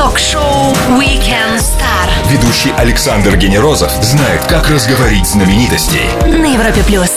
Ток-шоу Weekend Star Ведущий Александр Генерозов знает, как разговорить знаменитостей. на Европе плюс.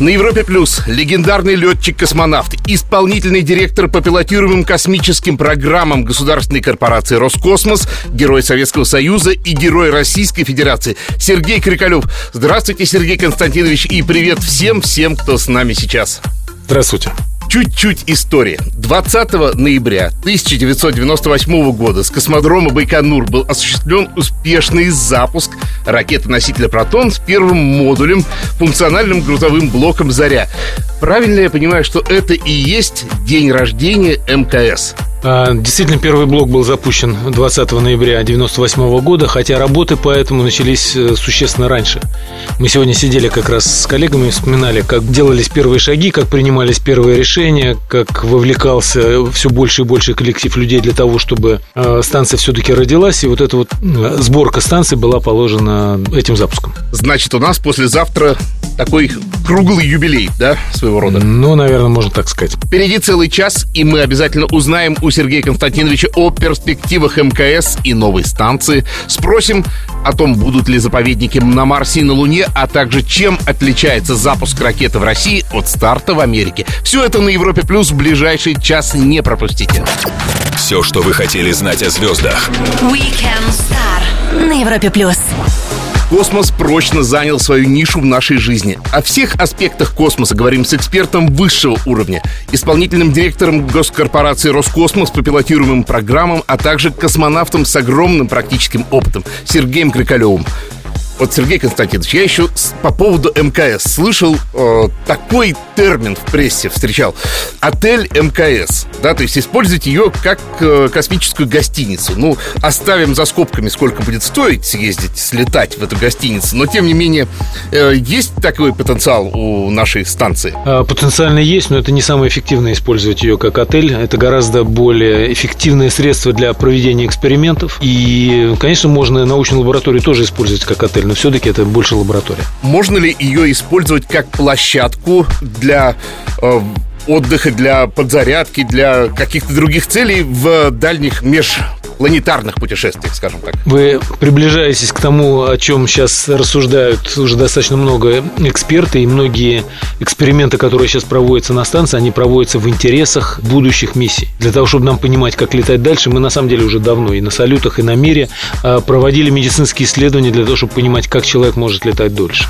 На Европе Плюс легендарный летчик-космонавт, исполнительный директор по пилотируемым космическим программам государственной корпорации «Роскосмос», герой Советского Союза и герой Российской Федерации Сергей Крикалев. Здравствуйте, Сергей Константинович, и привет всем-всем, кто с нами сейчас. Здравствуйте. Чуть-чуть история. 20 ноября 1998 года с космодрома Байконур был осуществлен успешный запуск ракеты-носителя «Протон» с первым модулем, функциональным грузовым блоком «Заря». Правильно я понимаю, что это и есть день рождения МКС? А, Действительно, первый блок был запущен 20 ноября 1998 года, хотя работы по этому начались э, существенно раньше. Мы сегодня сидели как раз с коллегами и вспоминали, как делались первые шаги, как принимались первые решения, как вовлекался все больше и больше коллектив людей для того, чтобы э, станция все-таки родилась, и вот эта вот э, сборка станции была положена этим запуском. Значит, у нас послезавтра такой круглый юбилей, да, своего рода? Ну, наверное, можно так сказать. Впереди целый час, и мы обязательно узнаем у Сергея Константиновича о перспективах МКС и новой станции. Спросим о том, будут ли заповедники на Марсе и на Луне, а также чем отличается запуск ракеты в России от старта в Америке. Все это на Европе Плюс в ближайший час не пропустите. Все, что вы хотели знать о звездах. Weekend Star на Европе плюс. Космос прочно занял свою нишу в нашей жизни. О всех аспектах космоса говорим с экспертом высшего уровня, исполнительным директором госкорпорации «Роскосмос» по пилотируемым программам, а также космонавтом с огромным практическим опытом Сергеем Крикалевым. Вот, Сергей Константинович, я еще по поводу МКС слышал э, такой термин в прессе, встречал. Отель МКС, да, то есть использовать ее как э, космическую гостиницу. Ну, оставим за скобками, сколько будет стоить съездить, слетать в эту гостиницу, но, тем не менее, э, есть такой потенциал у нашей станции? А, Потенциально есть, но это не самое эффективное использовать ее как отель. Это гораздо более эффективное средство для проведения экспериментов. И, конечно, можно научную лабораторию тоже использовать как отель, но все-таки это больше лаборатория. Можно ли ее использовать как площадку для э, отдыха, для подзарядки, для каких-то других целей в дальних межпланетарных путешествиях, скажем так? Вы приближаетесь к тому, о чем сейчас рассуждают уже достаточно много эксперты, и многие эксперименты, которые сейчас проводятся на станции, они проводятся в интересах будущих миссий. Для того, чтобы нам понимать, как летать дальше, мы на самом деле уже давно и на салютах, и на мире а, проводили медицинские исследования для того, чтобы понимать, как человек может летать дольше.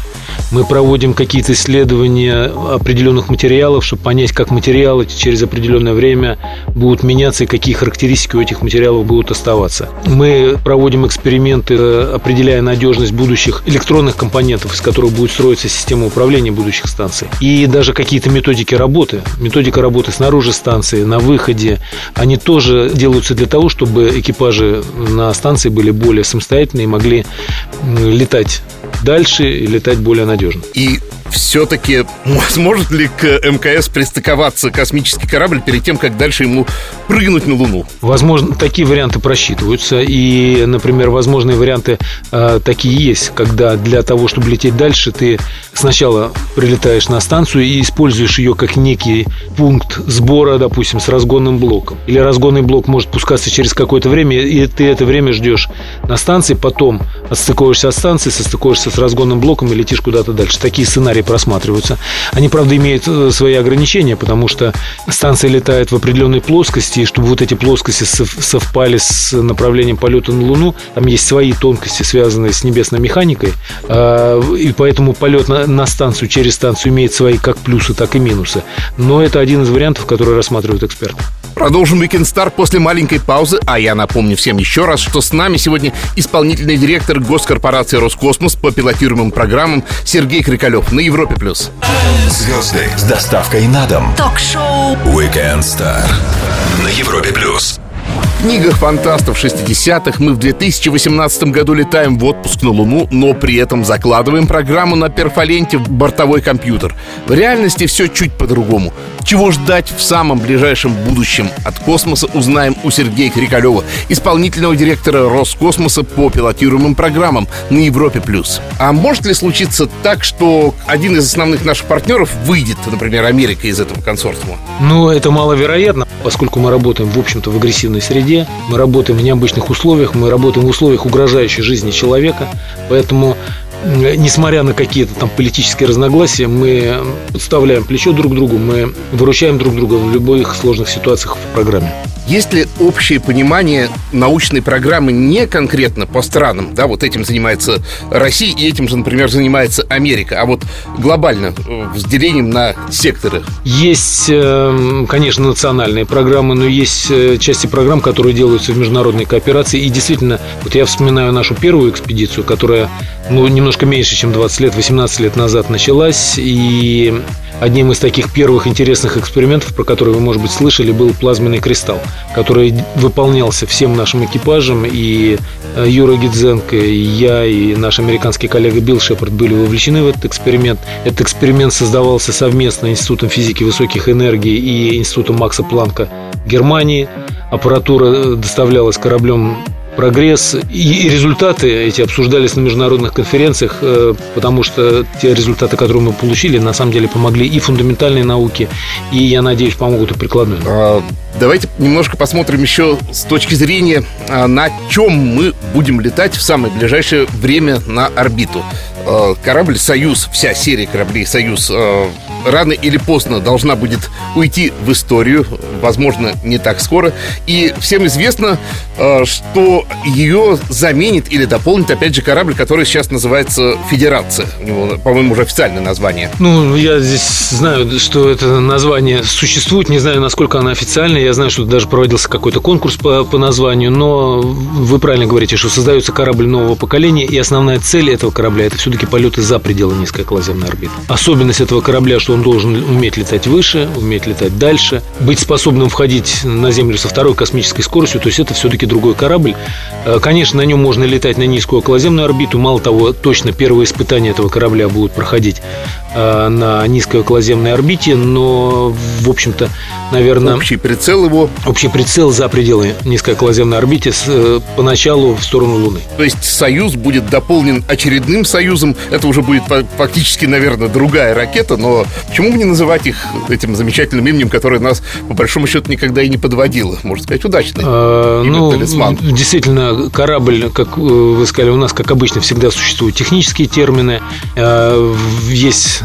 Мы проводим какие-то исследования определенных материалов, чтобы понять, как материалы через определенное время будут меняться и какие характеристики у этих материалов будут оставаться. Мы проводим эксперименты, э, определяя надежность будущих электронных компонентов, из которых будет строиться система управления будущих станций. И даже какие-то методики работы, методика работы снаружи станции, на выходе, они тоже делаются для того, чтобы экипажи на станции были более самостоятельны и могли летать дальше и летать более надежно. И все-таки сможет ли к МКС пристыковаться космический корабль перед тем, как дальше ему прыгнуть на Луну? Возможно, такие варианты просчитываются. И, например, возможные варианты э, такие есть, когда для того, чтобы лететь дальше, ты сначала прилетаешь на станцию и используешь ее как некий пункт сбора, допустим, с разгонным блоком. Или разгонный блок может пускаться через какое-то время, и ты это время ждешь на станции, потом отстыковываешься от станции, состыковываешься с разгонным блоком и летишь куда-то дальше. Такие сценарии просматриваются. Они, правда, имеют э, свои ограничения, потому что станция летает в определенной плоскости, и чтобы вот эти плоскости сов- совпали с направлением полета на Луну, там есть свои тонкости, связанные с небесной механикой, а, и поэтому полет на станцию через станцию имеет свои как плюсы, так и минусы. Но это один из вариантов, который рассматривают эксперты. Продолжим Weekend Star после маленькой паузы, а я напомню всем еще раз, что с нами сегодня исполнительный директор госкорпорации «Роскосмос» по пилотируемым программам Сергей Крикалев на Европе+. плюс. Звезды с доставкой на дом. Ток-шоу Weekend Star на Европе плюс. Книгах фантастов 60-х мы в 2018 году летаем в отпуск на Луну, но при этом закладываем программу на перфоленте в бортовой компьютер. В реальности все чуть по-другому. Чего ждать в самом ближайшем будущем от космоса, узнаем у Сергея Крикалева, исполнительного директора Роскосмоса по пилотируемым программам на Европе+. плюс. А может ли случиться так, что один из основных наших партнеров выйдет, например, Америка из этого консорциума? Ну, это маловероятно, поскольку мы работаем, в общем-то, в агрессивной среде. Среде, мы работаем в необычных условиях, мы работаем в условиях угрожающей жизни человека, поэтому несмотря на какие-то там политические разногласия, мы подставляем плечо друг другу, мы выручаем друг друга в любых сложных ситуациях в программе. Есть ли общее понимание научной программы не конкретно по странам, да, вот этим занимается Россия и этим же, например, занимается Америка, а вот глобально, э, с делением на секторы? Есть, э, конечно, национальные программы, но есть э, части программ, которые делаются в международной кооперации, и действительно, вот я вспоминаю нашу первую экспедицию, которая, ну, немножко меньше, чем 20 лет, 18 лет назад началась, и Одним из таких первых интересных экспериментов, про которые вы, может быть, слышали, был плазменный кристалл, который выполнялся всем нашим экипажем, и э, Юра Гидзенко, и я, и наш американский коллега Билл Шепард были вовлечены в этот эксперимент. Этот эксперимент создавался совместно Институтом физики высоких энергий и Институтом Макса Планка Германии. Аппаратура э, доставлялась кораблем прогресс и результаты эти обсуждались на международных конференциях, э, потому что те результаты, которые мы получили, на самом деле помогли и фундаментальной науке, и, я надеюсь, помогут и прикладной. А, давайте немножко посмотрим еще с точки зрения, а, на чем мы будем летать в самое ближайшее время на орбиту. А, корабль «Союз», вся серия кораблей «Союз» рано или поздно должна будет уйти в историю, возможно, не так скоро. И всем известно, э, что ее заменит или дополнит, опять же, корабль, который сейчас называется «Федерация». У него, по-моему, уже официальное название. Ну, я здесь знаю, что это название существует, не знаю, насколько оно официальное. Я знаю, что даже проводился какой-то конкурс по, по названию, но вы правильно говорите, что создается корабль нового поколения, и основная цель этого корабля – это все-таки полеты за пределы низкооколоземной орбиты. Особенность этого корабля, что он должен уметь летать выше, уметь летать дальше, быть способным входить на Землю со второй космической скоростью, то есть это все-таки другой корабль. Э, конечно, на нем можно летать на низкую околоземную орбиту. Мало того, точно первые испытания этого корабля будут проходить на низкой околоземной орбите, но, в общем-то, наверное... Общий прицел его... Общий прицел за пределы низкой околоземной орбиты с, э, поначалу в сторону Луны. То есть Союз будет дополнен очередным Союзом. Это уже будет фактически, наверное, другая ракета, но почему бы не называть их этим замечательным именем, которое нас, по большому счету, никогда и не подводило? Можно сказать, удачный. А, ну, талисман. действительно, корабль, как э, вы сказали, у нас, как обычно, всегда существуют технические термины. А,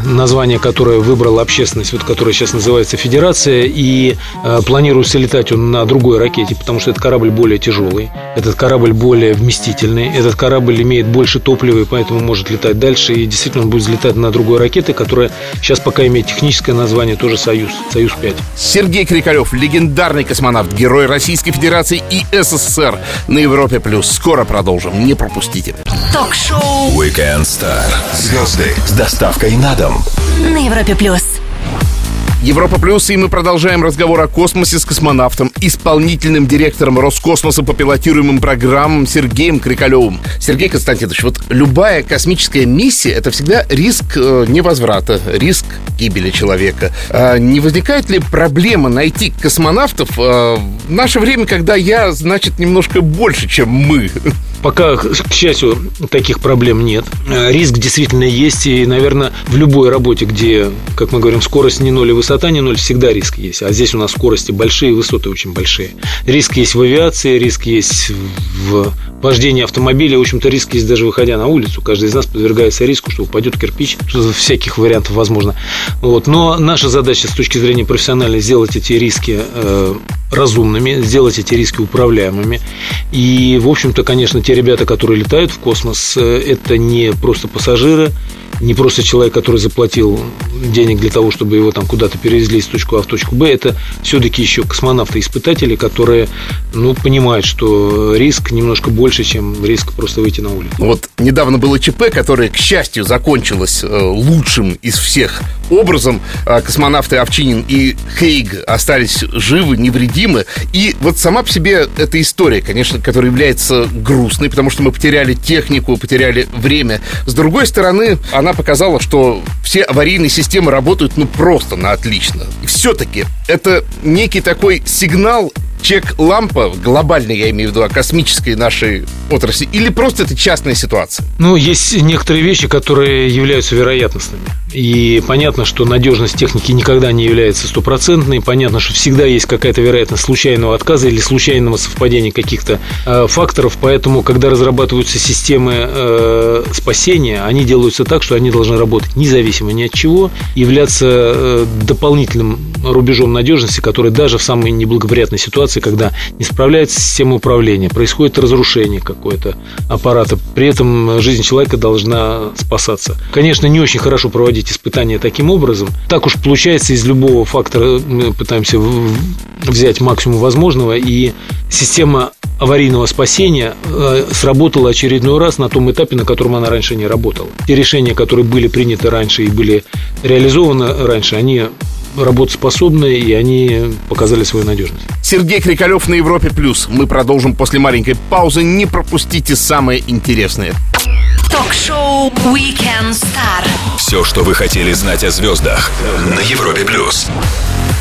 название, которое выбрала общественность, вот которое сейчас называется Федерация, и а, планируется летать он на другой ракете, потому что этот корабль более тяжелый, этот корабль более вместительный, этот корабль имеет больше топлива, и поэтому может летать дальше, и действительно он будет взлетать на другой ракете, которая сейчас пока имеет техническое название тоже «Союз», «Союз-5». Сергей Крикалев, легендарный космонавт, герой Российской Федерации и СССР на Европе+. плюс. Скоро продолжим, не пропустите. Ток-шоу Weekend Star. Звезды с доставкой на дом. На Европе+. плюс. Европа Плюс, и мы продолжаем разговор о космосе с космонавтом, исполнительным директором Роскосмоса по пилотируемым программам Сергеем Крикалевым. Сергей Константинович, вот любая космическая миссия – это всегда риск э, невозврата, риск гибели человека. А не возникает ли проблема найти космонавтов э, в наше время, когда я, значит, немножко больше, чем мы? Пока, к счастью, таких проблем нет. Э, риск действительно есть, и, наверное, в любой работе, где, как мы говорим, скорость не ноль и высота не ноль, всегда риск есть. А здесь у нас скорости большие, высоты очень большие. Риск есть в авиации, риск есть в вождении автомобиля. В общем-то, риск есть даже выходя на улицу. Каждый из нас подвергается риску, что упадет кирпич, что всяких вариантов возможно. Вот. Но наша задача с точки зрения профессиональной сделать эти риски э, разумными, сделать эти риски управляемыми. И, в общем-то, конечно, те ребята, которые летают в космос, э, это не просто пассажиры, не просто человек, который заплатил денег для того, чтобы его там куда-то перевезли из точки А в точку Б, это все-таки еще космонавты-испытатели, которые, ну, понимают, что риск немножко больше, чем риск просто выйти на улицу. Вот недавно было ЧП, которое, к счастью, закончилось э, лучшим из всех образом. Э, космонавты Овчинин и Хейг остались живы, невредимы. И вот сама по себе эта история, конечно, которая является грустной, потому что мы потеряли технику, потеряли время. С другой стороны, она показала, что все аварийные системы работают ну просто на отлично. Все-таки это некий такой сигнал чек-лампа, глобально я имею в виду, о космической нашей отрасли, или просто это частная ситуация? Ну, есть некоторые вещи, которые являются вероятностными. И понятно, что надежность техники никогда не является стопроцентной. Понятно, что всегда есть какая-то вероятность случайного отказа или случайного совпадения каких-то э, факторов. Поэтому, когда разрабатываются системы э, спасения, они делаются так, что они должны работать независимо ни от чего, являться э, дополнительным рубежом надежности, который даже в самой неблагоприятной ситуации, когда не справляется система управления, происходит разрушение какое-то аппарата, при этом жизнь человека должна спасаться. Конечно, не очень хорошо проводить испытания таким образом. Так уж получается, из любого фактора мы пытаемся взять максимум возможного, и система аварийного спасения э, сработала очередной раз на том этапе, на котором она раньше не работала. Те решения, которые были приняты раньше и были реализованы раньше, они работоспособны, и они показали свою надежность. Сергей Крикалев на Европе+. плюс. Мы продолжим после маленькой паузы. Не пропустите самое интересное. Ток-шоу Weekend Star. Все, что вы хотели знать о звездах на Европе+. плюс.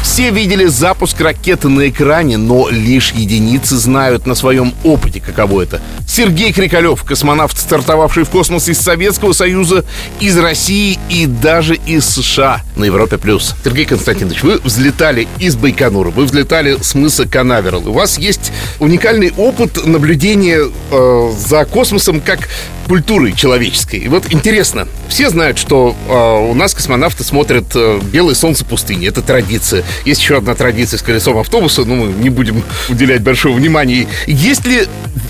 Все видели запуск ракеты на экране, но лишь единицы знают на своем опыте, каково это. Сергей Крикалев, космонавт, стартовавший в космос из Советского Союза, из России и даже из США на Европе+. плюс. Сергей Константинович, вы взлетали из Байконура, вы взлетали с мыса Канаверал. У вас есть уникальный опыт наблюдения э, за космосом как культурой человеческой. И вот интересно, все знают, что э, у нас космонавты смотрят э, «Белое солнце пустыни». Это традиция. Есть еще одна традиция с колесом автобуса, но мы не будем уделять большого внимания. Есть ли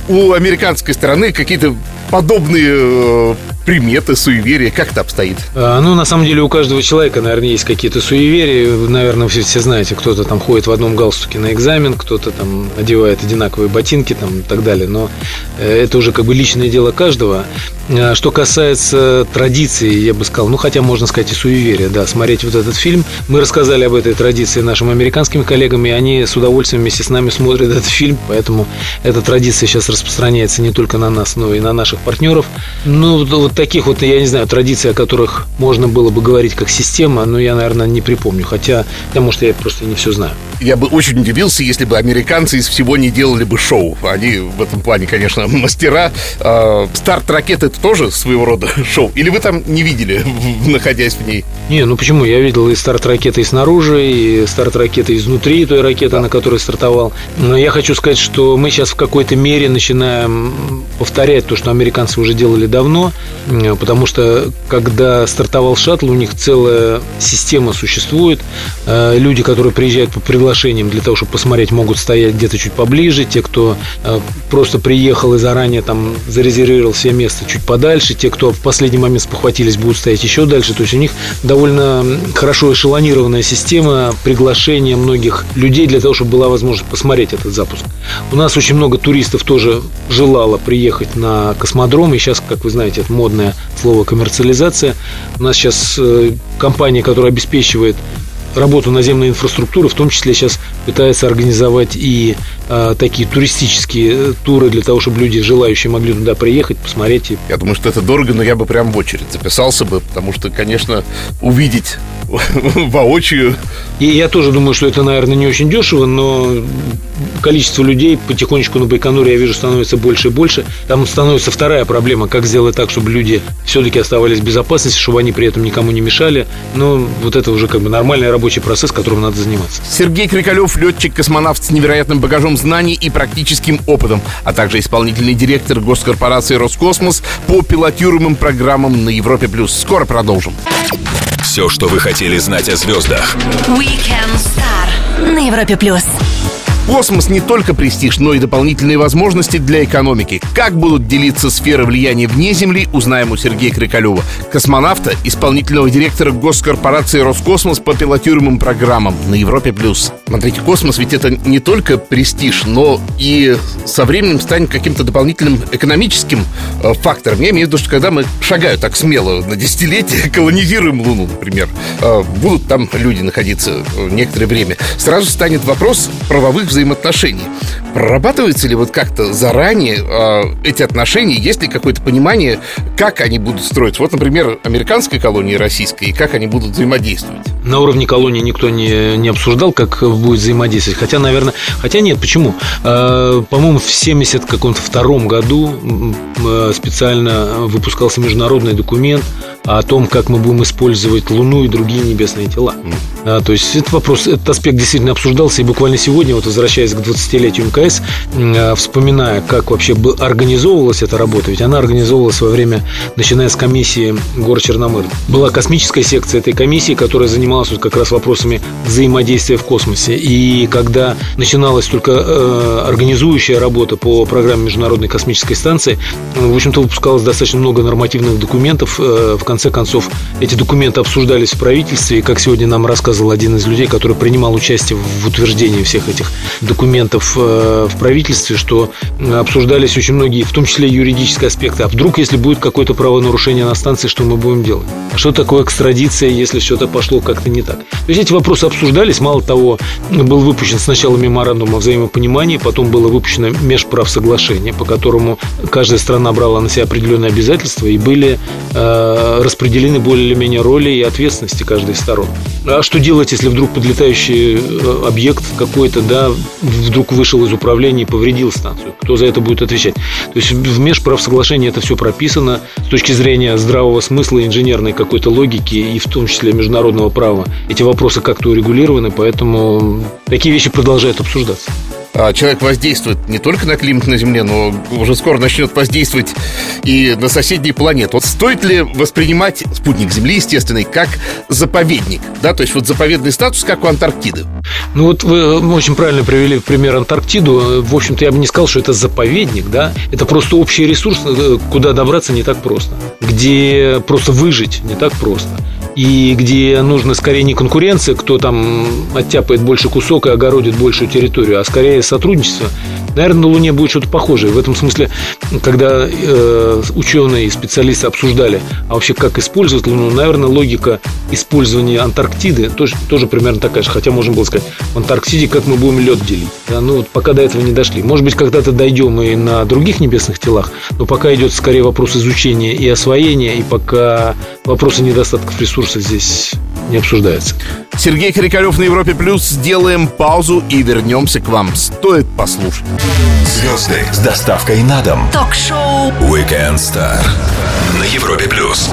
у американской стороны какие-то подобные э, приметы, суеверия? Как это обстоит? А, ну, на самом деле, у каждого человека, наверное, есть какие-то суеверия. Наверное, все, все знаете, кто-то там ходит в одном галстуке на экзамен, кто-то там одевает одинаковые ботинки там, и так далее. Но э, это уже как бы личное дело каждого. А, что касается традиции, я бы сказал, ну, хотя можно сказать и суеверия, да, смотреть вот этот фильм. Мы рассказали об этой традиции нашим американским коллегам, и они с удовольствием вместе с нами смотрят этот фильм, поэтому эта традиция сейчас распространяется не только на нас, но и на наших партнеров. Ну, вот таких вот, я не знаю, традиций, о которых можно было бы говорить как система, но я, наверное, не припомню. Хотя, потому что я просто не все знаю. Я бы очень удивился, если бы американцы из всего не делали бы шоу. Они в этом плане, конечно, мастера. А, старт ракеты это тоже своего рода шоу. Или вы там не видели, находясь в ней? Не, ну почему? Я видел и старт ракеты и снаружи, и старт ракеты изнутри той ракеты, да. на которой стартовал. Но я хочу сказать, что мы сейчас в какой-то мере начинаем повторять то, что американцы уже делали давно, потому что когда стартовал шаттл, у них целая система существует. Э, люди, которые приезжают по приглашениям для того, чтобы посмотреть, могут стоять где-то чуть поближе. Те, кто э, просто приехал и заранее там зарезервировал себе место чуть подальше. Те, кто в последний момент спохватились, будут стоять еще дальше. То есть у них довольно хорошо эшелонированная система приглашения многих людей для того, чтобы была возможность посмотреть этот запуск. У нас очень много туристов тоже желало приехать на космодром, и сейчас, как вы знаете, это модное слово коммерциализация. У нас сейчас э, компания, которая обеспечивает работу наземной инфраструктуры, в том числе сейчас пытается организовать и а, такие туристические э, туры для того, чтобы люди, желающие, могли туда приехать, посмотреть. Я думаю, что это дорого, но я бы прям в очередь записался бы, потому что, конечно, увидеть воочию. И я тоже думаю, что это, наверное, не очень дешево, но количество людей потихонечку на Байконуре, я вижу, становится больше и больше. Там становится вторая проблема, как сделать так, чтобы люди все-таки оставались в безопасности, чтобы они при этом никому не мешали. Но вот это уже как бы нормальный рабочий процесс, которым надо заниматься. Сергей Крикалев, летчик-космонавт с невероятным багажом знаний и практическим опытом, а также исполнительный директор госкорпорации «Роскосмос» по пилотируемым программам на Европе+. плюс. Скоро продолжим. Все, что вы хотели знать о звездах. Weekend Star на Европе плюс. Космос не только престиж, но и дополнительные возможности для экономики. Как будут делиться сферы влияния вне Земли, узнаем у Сергея Крикалева, космонавта, исполнительного директора госкорпорации «Роскосмос» по пилотируемым программам на Европе+. плюс. Смотрите, космос ведь это не только престиж, но и со временем станет каким-то дополнительным экономическим э, фактором. Я имею в виду, что когда мы шагают так смело на десятилетия, колонизируем Луну, например, э, будут там люди находиться э, некоторое время, сразу станет вопрос правовых взаимоотношений. Прорабатывается ли вот как-то заранее э, эти отношения? Есть ли какое-то понимание, как они будут строиться? Вот, например, американская колония и российская, и как они будут взаимодействовать? На уровне колонии никто не, не обсуждал, как будет взаимодействовать. Хотя, наверное, хотя нет, почему? Э, по-моему, в 70 каком-то втором году э, специально выпускался международный документ о том, как мы будем использовать Луну и другие небесные тела. А, то есть этот вопрос, этот аспект действительно обсуждался, и буквально сегодня, вот возвращаясь к 20-летию МКС, а, вспоминая, как вообще организовывалась эта работа, ведь она организовывалась во время, начиная с комиссии гор Черномыр. Была космическая секция этой комиссии, которая занималась вот как раз вопросами взаимодействия в космосе. И когда начиналась только э, организующая работа по программе Международной космической станции, в общем-то, выпускалось достаточно много нормативных документов. Э, в конце концов, эти документы обсуждались в правительстве, и, как сегодня нам рассказывал один из людей, который принимал участие в утверждении всех этих документов э, в правительстве, что обсуждались очень многие, в том числе юридические аспекты. А вдруг, если будет какое-то правонарушение на станции, что мы будем делать? А что такое экстрадиция, если что-то пошло как-то не так? То есть эти вопросы обсуждались. Мало того, был выпущен сначала меморандум о взаимопонимании, потом было выпущено межправсоглашение, по которому каждая страна брала на себя определенные обязательства и были э, распределены более или менее роли и ответственности каждой из сторон. А что делать, если вдруг подлетающий э, объект какой-то, да, вдруг вышел из управления и повредил станцию? Кто за это будет отвечать? То есть в межправсоглашении это все прописано с точки зрения здравого смысла, инженерной какой-то логики и в том числе международного права. Эти вопросы как-то урегулированы, поэтому такие вещи продолжают обсуждаться. А, человек воздействует не только на климат на Земле, но уже скоро начнет воздействовать и на соседние планеты. Вот стоит ли воспринимать спутник Земли, естественный, как заповедник? Да, то есть вот заповедный статус, как у Антарктиды. Ну вот вы очень правильно привели в пример Антарктиду. В общем-то, я бы не сказал, что это заповедник, да. Это просто общий ресурс, э, куда добраться не так просто. Где просто выжить не так просто и где нужно скорее не конкуренция, кто там оттяпает больше кусок и огородит большую территорию, а скорее сотрудничество. Наверное, на Луне будет что-то похожее. В этом смысле, когда э, ученые и специалисты обсуждали, а вообще как использовать Луну, наверное, логика использования Антарктиды тоже, тоже примерно такая же. Хотя можно было сказать, в Антарктиде как мы будем лед делить. Да, ну, вот пока до этого не дошли. Может быть, когда-то дойдем и на других небесных телах, но пока идет скорее вопрос изучения и освоения, и пока вопросы недостатков ресурсов здесь не обсуждается. Сергей Крикалев на Европе Плюс. Сделаем паузу и вернемся к вам. Стоит послушать. Звезды с доставкой на дом. Ток-шоу Weekend Star на Европе Плюс.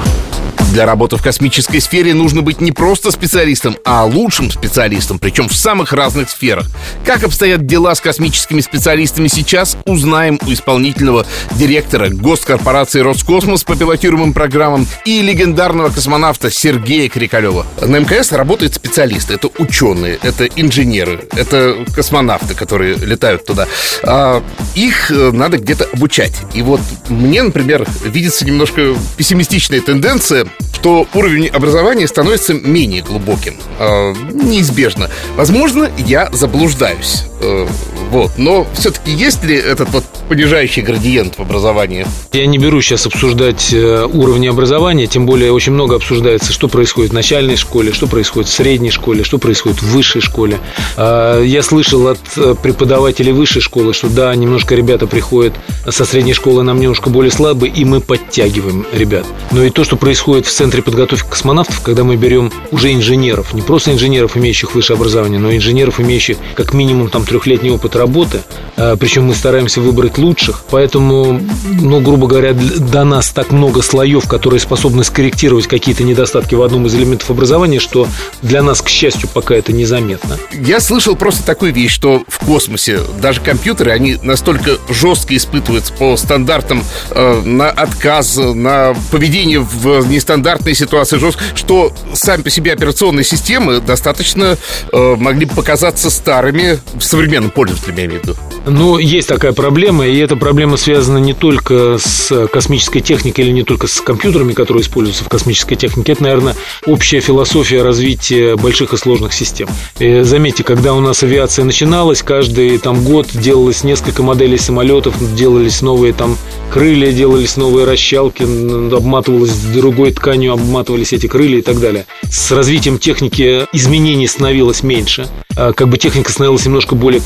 Для работы в космической сфере нужно быть не просто специалистом, а лучшим специалистом, причем в самых разных сферах. Как обстоят дела с космическими специалистами сейчас, узнаем у исполнительного директора госкорпорации «Роскосмос» по пилотируемым программам и легендарного космонавта Сергея Крикалева. На МКС работают специалисты. Это ученые, это инженеры, это космонавты, которые летают туда. А их э, надо где-то обучать. И вот мне, например, видится немножко пессимистичная тенденция что уровень образования становится менее глубоким. Э, неизбежно. Возможно, я заблуждаюсь. Э, вот. Но все-таки есть ли этот вот понижающий градиент в образовании? Я не беру сейчас обсуждать э, уровни образования, тем более очень много обсуждается, что происходит в начальной школе, что происходит в средней школе, что происходит в высшей школе. Э, я слышал от э, преподавателей высшей школы, что да, немножко ребята приходят со средней школы нам немножко более слабые, и мы подтягиваем ребят. Но и то, что происходит в Центре подготовки космонавтов, когда мы берем уже инженеров, не просто инженеров, имеющих высшее образование, но инженеров, имеющих как минимум там трехлетний опыт работы, э, причем мы стараемся выбрать лучших, поэтому, ну, грубо говоря, до нас так много слоев, которые способны скорректировать какие-то недостатки в одном из элементов образования, что для нас, к счастью, пока это незаметно. Я слышал просто такую вещь, что в космосе даже компьютеры, они настолько жестко испытываются по стандартам э, на отказ, на поведение в нестандартной ситуации жестко, что сами по себе операционные системы достаточно э, могли показаться старыми современным пользователям, имею в виду. Ну, есть такая проблема, и эта проблема связана не только с космической техникой или не только с компьютерами, которые используются в космической технике. Это, наверное, общая философия развития больших и сложных систем. И заметьте, когда у нас авиация начиналась, каждый там год делалось несколько моделей самолетов, делались новые там крылья, делались новые расщалки, обматывалось другой тканью, обматывались эти крылья и так далее. С развитием техники изменений становилось меньше. А как бы техника становилась немножко более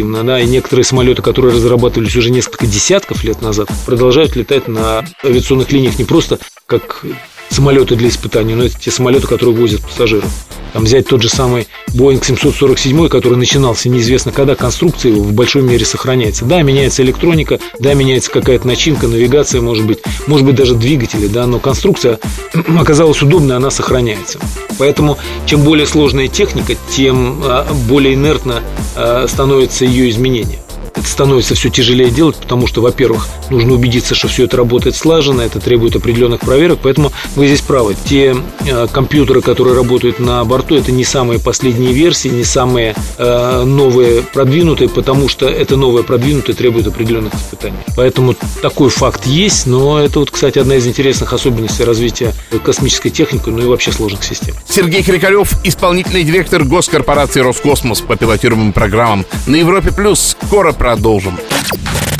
консервативна, да, и некоторые самолеты, которые разрабатывались уже несколько десятков лет назад, продолжают летать на авиационных линиях не просто как самолеты для испытаний, но это те самолеты, которые возят пассажиров. Там взять тот же самый Boeing 747, который начинался неизвестно когда, конструкция его в большой мере сохраняется. Да, меняется электроника, да, меняется какая-то начинка, навигация, может быть, может быть даже двигатели, да, но конструкция оказалась удобной, она сохраняется. Поэтому чем более сложная техника, тем а, более инертно а, становится ее изменение это становится все тяжелее делать, потому что, во-первых, нужно убедиться, что все это работает слаженно, это требует определенных проверок, поэтому вы здесь правы. Те э, компьютеры, которые работают на борту, это не самые последние версии, не самые э, новые продвинутые, потому что это новое продвинутое требует определенных испытаний. Поэтому такой факт есть, но это вот, кстати, одна из интересных особенностей развития космической техники, ну и вообще сложных систем. Сергей Крикалев, исполнительный директор госкорпорации «Роскосмос» по пилотируемым программам на Европе+. плюс. Скоро продолжим.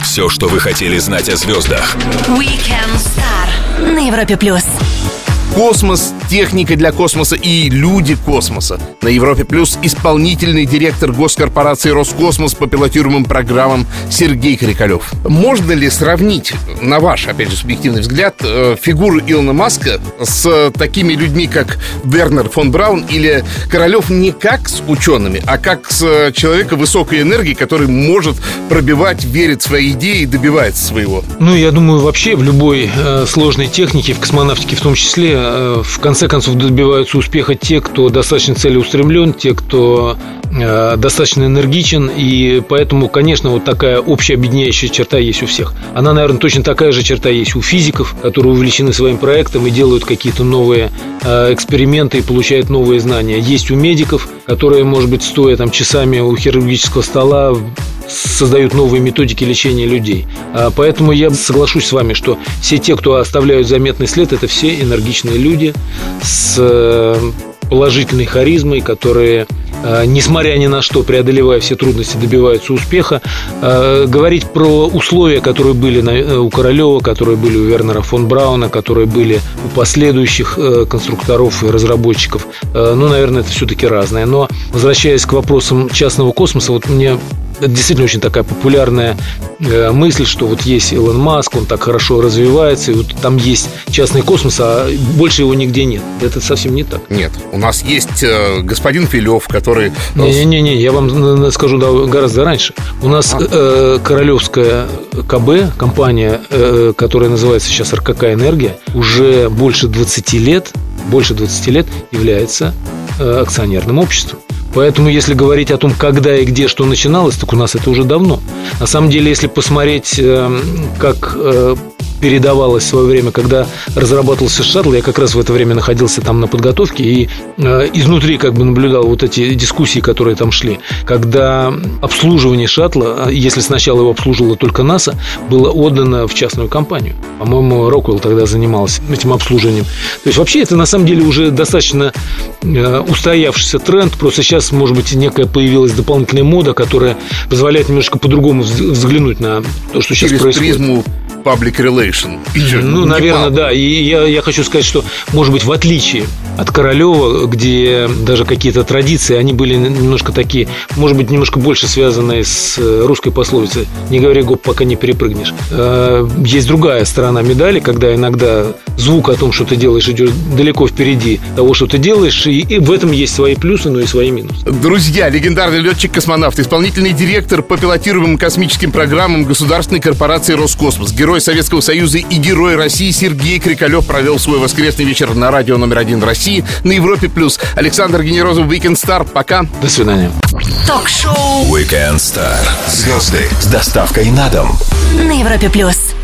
Все, что вы хотели знать о звездах. Weekend Star на Европе плюс. Космос, техника для космоса и люди космоса. На Европе Плюс исполнительный директор госкорпорации Роскосмос по пилотируемым программам Сергей Крикалев. Можно ли сравнить, на ваш, опять же, субъективный взгляд, э, фигуру Илона Маска с такими людьми, как Вернер фон Браун или Королев не как с учеными, а как с человеком высокой энергии, который может пробивать, верит в свои идеи и добивается своего? Ну, я думаю, вообще в любой э, сложной технике, в космонавтике в том числе, Э, в конце концов добиваются успеха те, кто достаточно целеустремлен, те, кто достаточно энергичен, и поэтому, конечно, вот такая общая объединяющая черта есть у всех. Она, наверное, точно такая же черта есть у физиков, которые увлечены своим проектом и делают какие-то новые э, эксперименты и получают новые знания. Есть у медиков, которые, может быть, стоя там часами у хирургического стола, создают новые методики лечения людей. А, поэтому я соглашусь с вами, что все те, кто оставляют заметный след, это все энергичные люди с э, положительной харизмой, которые э, несмотря ни на что, преодолевая все трудности, добиваются успеха. Э, говорить про условия, которые были у Королева, которые были у Вернера фон Брауна, которые были у последующих конструкторов и разработчиков, ну, наверное, это все-таки разное. Но, возвращаясь к вопросам частного космоса, вот мне это действительно очень такая популярная э, мысль, что вот есть Илон Маск, он так хорошо развивается, и вот там есть частный космос, а больше его нигде нет. Это совсем не так. Нет, у нас есть э, господин Филев, который... Не-не-не, я вам скажу да, гораздо раньше. У нас а? э, Королевская КБ, компания, э, которая называется сейчас РКК «Энергия», уже больше 20 лет, больше 20 лет является э, акционерным обществом. Поэтому, если говорить о том, когда и где что начиналось, так у нас это уже давно. На самом деле, если посмотреть, эм, как э, передавалось в свое время, когда разрабатывался шаттл, я как раз в это время находился там на подготовке и э, изнутри как бы наблюдал вот эти дискуссии, которые там шли, когда обслуживание шаттла, а если сначала его обслуживала только НАСА, было отдано в частную компанию. По-моему, Роквелл тогда занимался этим обслуживанием. То есть вообще это на самом деле уже достаточно э, устоявшийся тренд, просто сейчас, может быть, некая появилась дополнительная мода, которая позволяет немножко по-другому взглянуть на то, что сейчас Через происходит. призму public relation. Ну, наверное, да. И я, я хочу сказать, что, может быть, в отличие от Королева, где даже какие-то традиции, они были немножко такие, может быть, немножко больше связанные с э, русской пословицей «не говори гоп, пока не перепрыгнешь». Э, есть другая сторона медали, когда иногда звук о том, что ты делаешь, идет далеко впереди того, что ты делаешь, и, и в этом есть свои плюсы, но и свои минусы. Друзья, легендарный летчик-космонавт, исполнительный директор по пилотируемым космическим программам государственной корпорации «Роскосмос», герой Советского Союза и герой России Сергей Крикалев провел свой воскресный вечер на радио номер один в России на Европе+. плюс. Александр Генерозов, Weekend Star. Пока. До свидания. Ток-шоу Weekend Star. Звезды с доставкой на дом. на Европе плюс.